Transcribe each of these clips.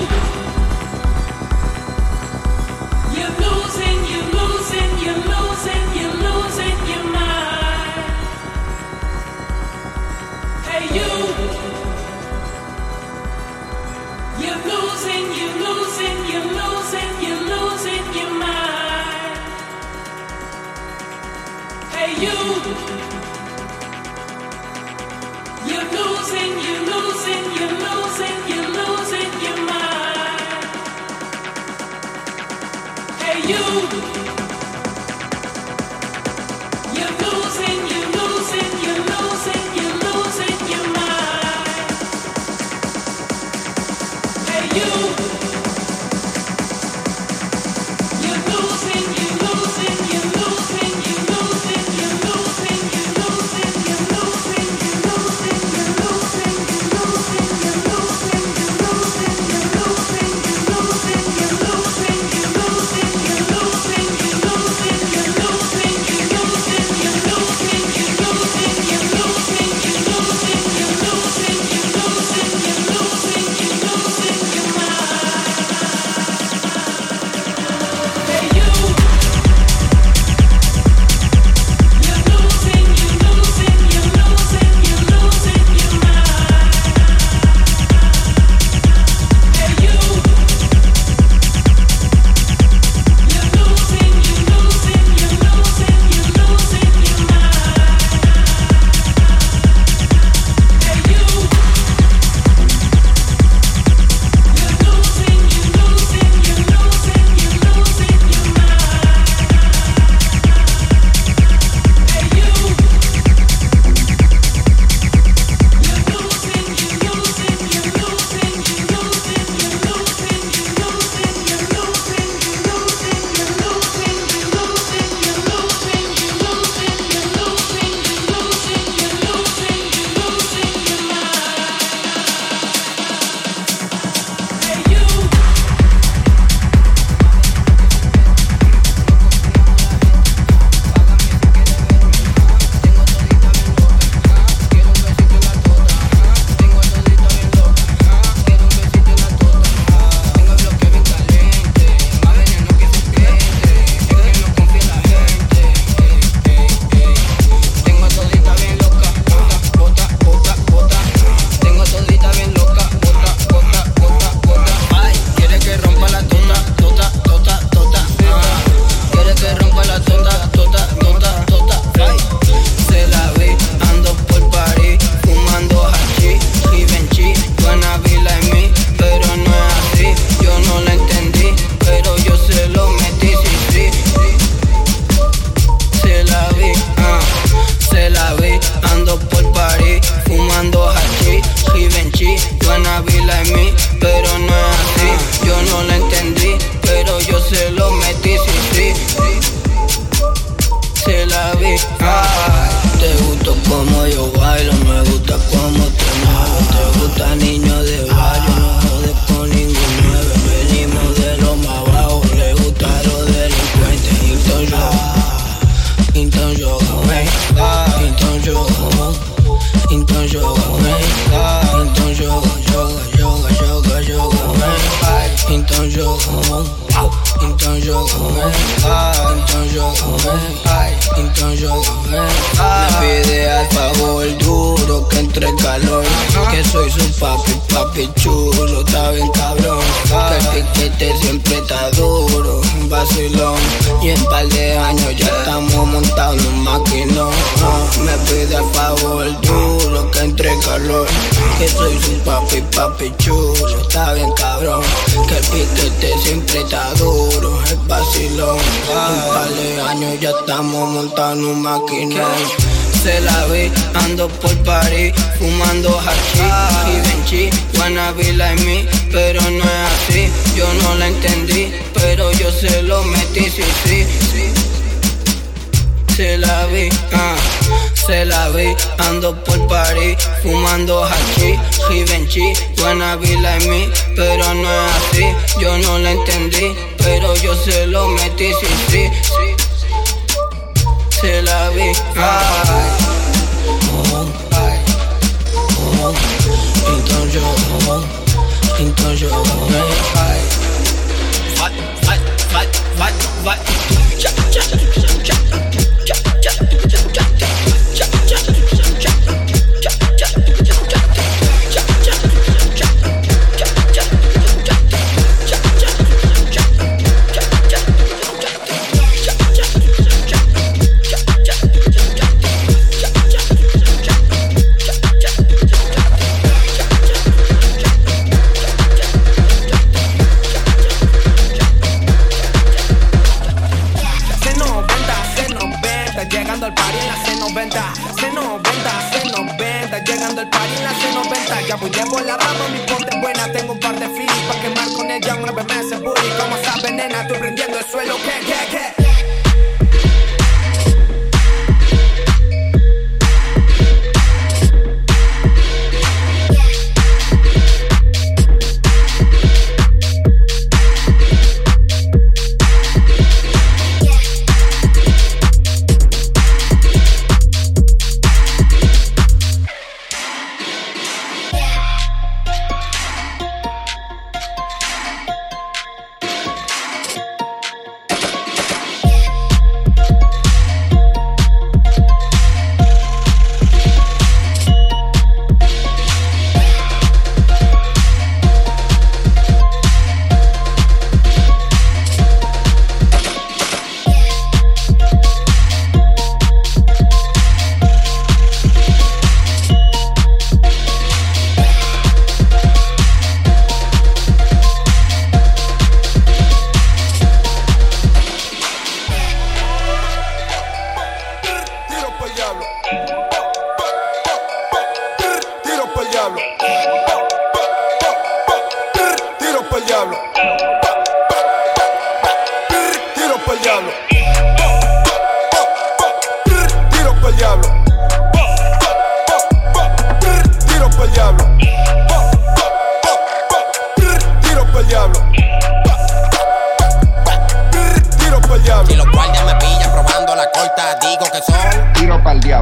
you. então joga, vem. Então joga, joga, joga, joga, joga, vem. Então joga, vem. Então joga, vem. Então joga, vem. Então joga, vem. Me pide al favor duro que entre calor. Que soy su papi, papi chulo, está bien cabrón. Que el piquete siempre está duro, un vacilón. Y en par de años ya estamos montados en un maquinón. Me pide al favor duro. Que soy un papi, papi chulo, está bien cabrón. Que el piquete siempre está duro, el vacilón. Un par de años ya estamos montando un maquinón se la vi Ando por París, fumando hashi Y Benchi, wanna be like me Pero no es así, yo no la entendí Pero yo se lo metí, sí, sí, sí Se la vi, ah uh se la vi. Ando por París, fumando hachi, Givenchy, buena vida en mí, pero no es así. Yo no la entendí, pero yo se lo metí, sí, sí. Se la vi, ay. Oh, ay. Oh, entonces, oh, entonces, ay. What, what, what, what, what?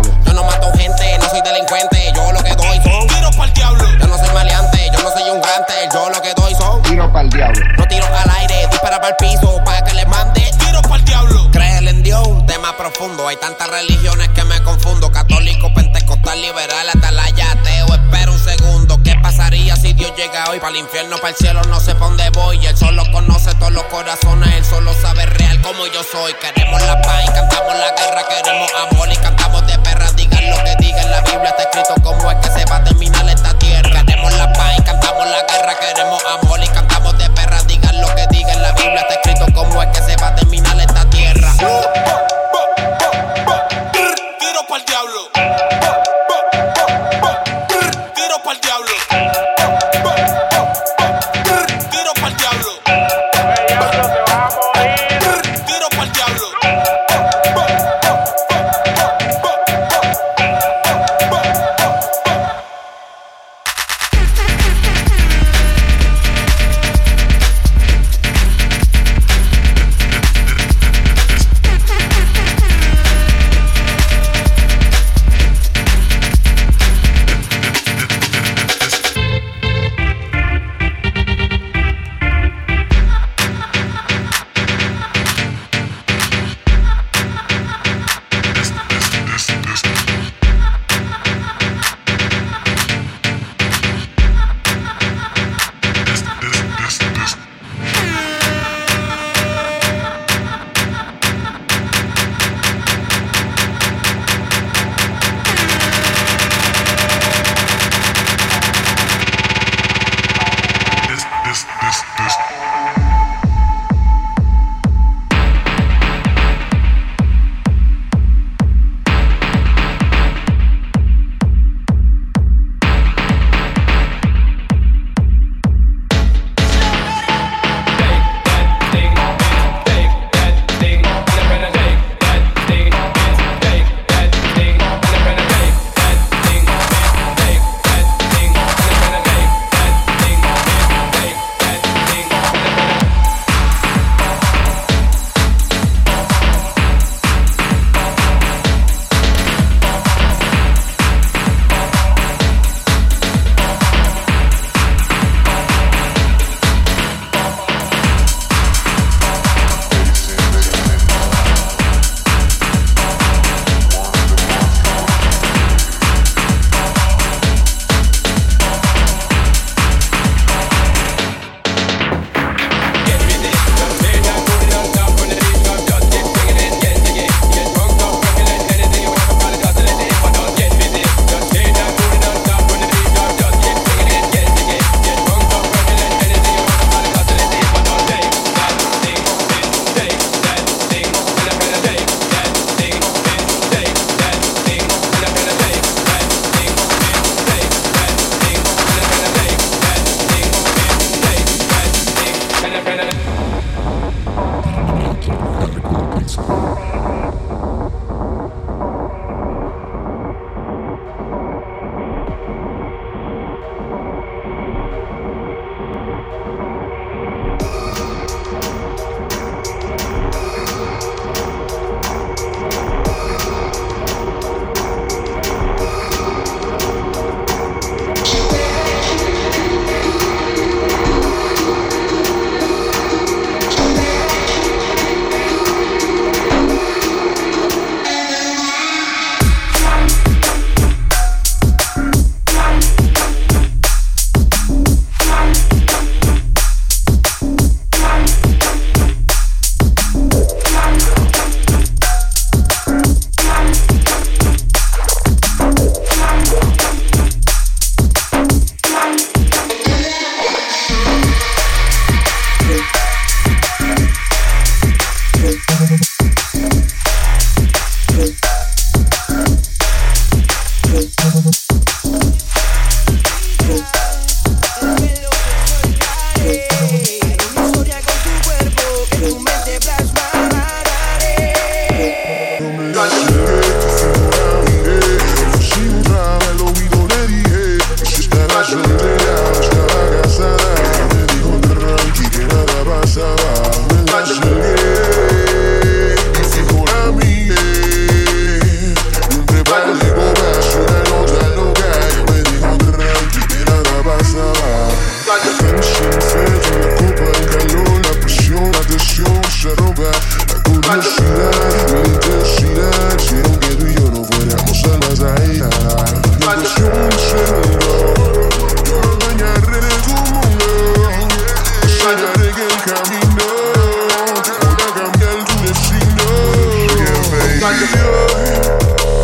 Yo no mato gente, no soy delincuente. Yo lo que doy son tiros para el diablo. Yo no soy maleante, yo no soy un. Yo lo que doy son tiros para el diablo. No tiro al aire, dispara para el piso. Para que le mande tiros para el diablo. Créele en Dios, un tema profundo. Hay tantas religiones que me confundo. Católico, pentecostal, liberal, atalaya, ateo. Espera un segundo. ¿Qué pasaría si Dios llega hoy? Para el infierno, para el cielo, no sé pa' dónde voy. Él solo conoce todos los corazones. Él solo sabe real como yo soy. Queremos la paz y cantamos la guerra. Queremos amor y cantamos de lo que diga en la Biblia está escrito como es que se va a terminar esta tierra. Queremos la paz y cantamos la guerra, queremos amor y cantamos de perra. Digan lo que diga en la Biblia está escrito como es que se va a terminar esta tierra.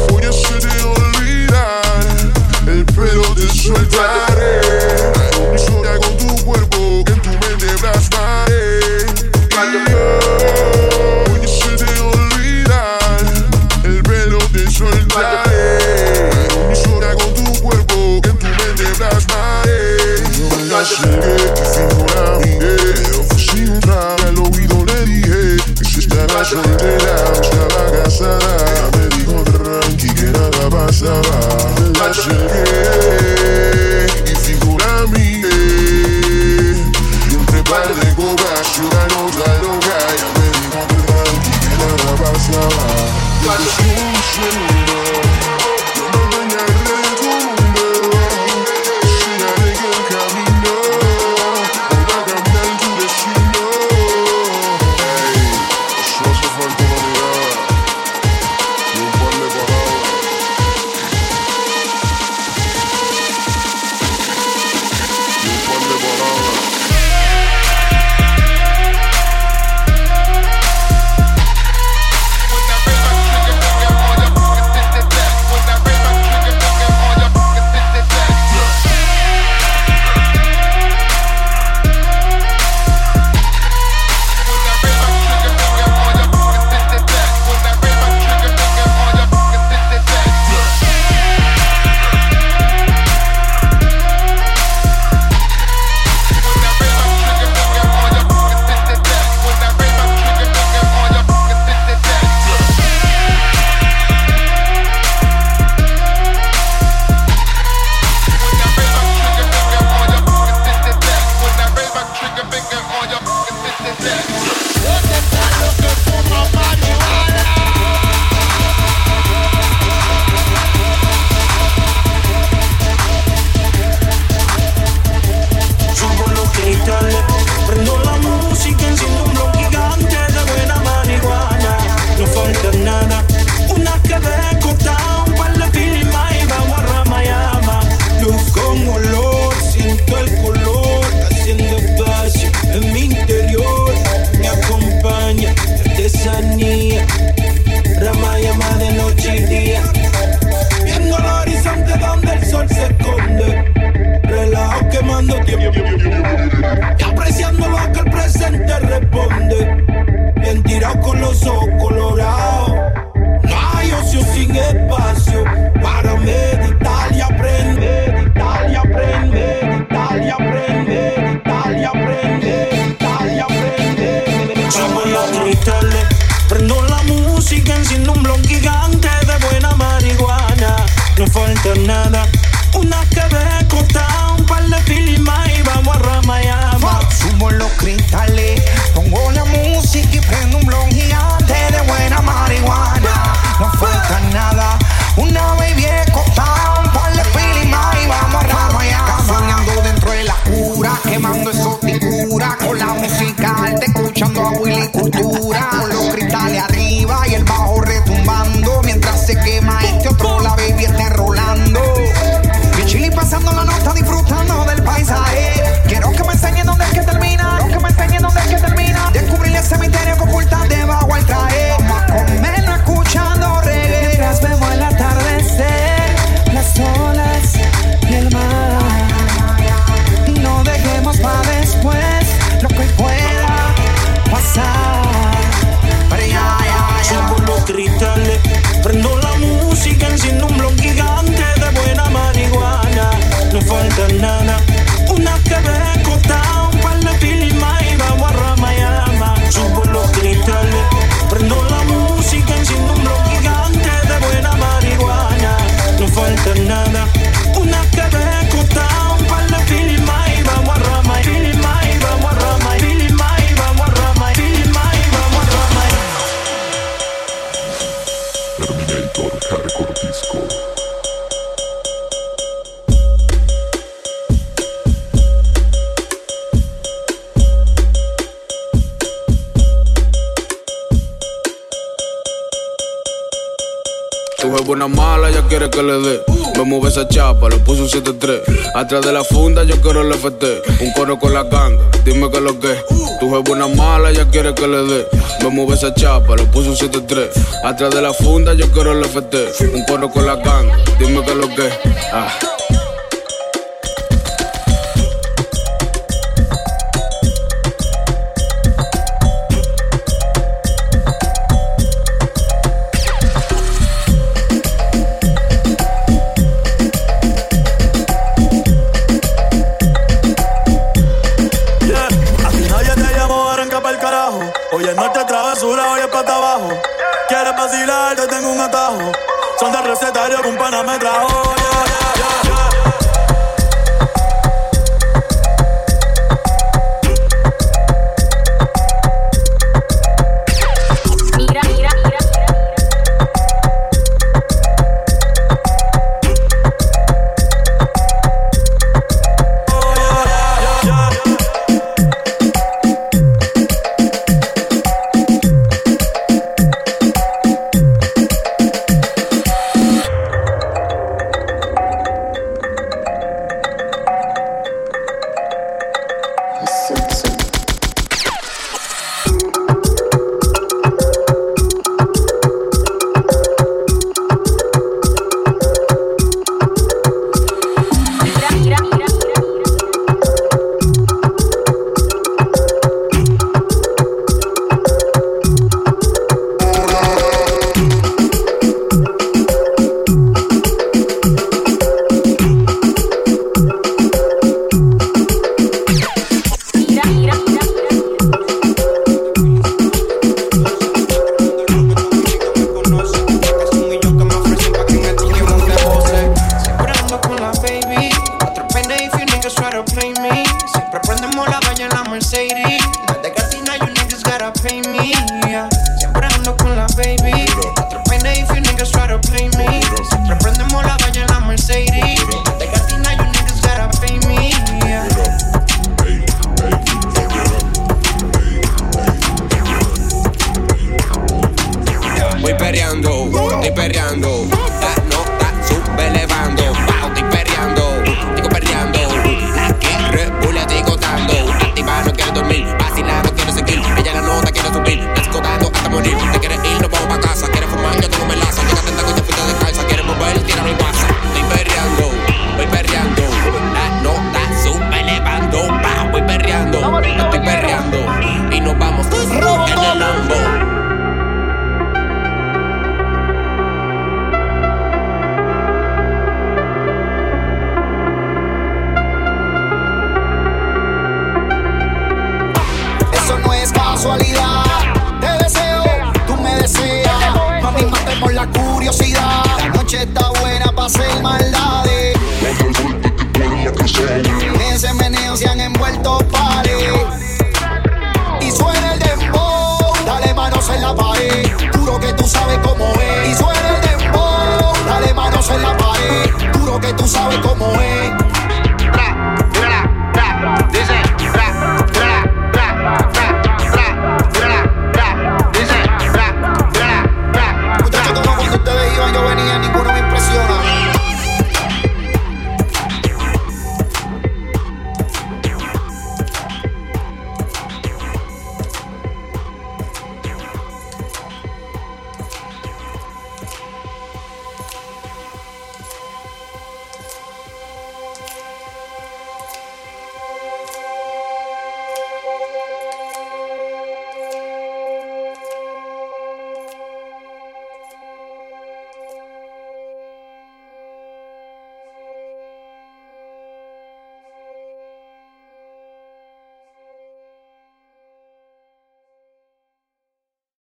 Voy a ser yo olvidar el pelo de soldar. espacio buena mala, ya quiere que le dé. Me mueve esa chapa, le puso un 7-3. Atrás de la funda yo quiero el FT. Un coro con la ganga, dime que lo que. Tu es buena mala, ya quiere que le dé. Me mueve esa chapa, le puso un 7-3. Atrás de la funda yo quiero el FT. Un coro con la ganga, dime que lo que. Ah. Que un pana me trajo. como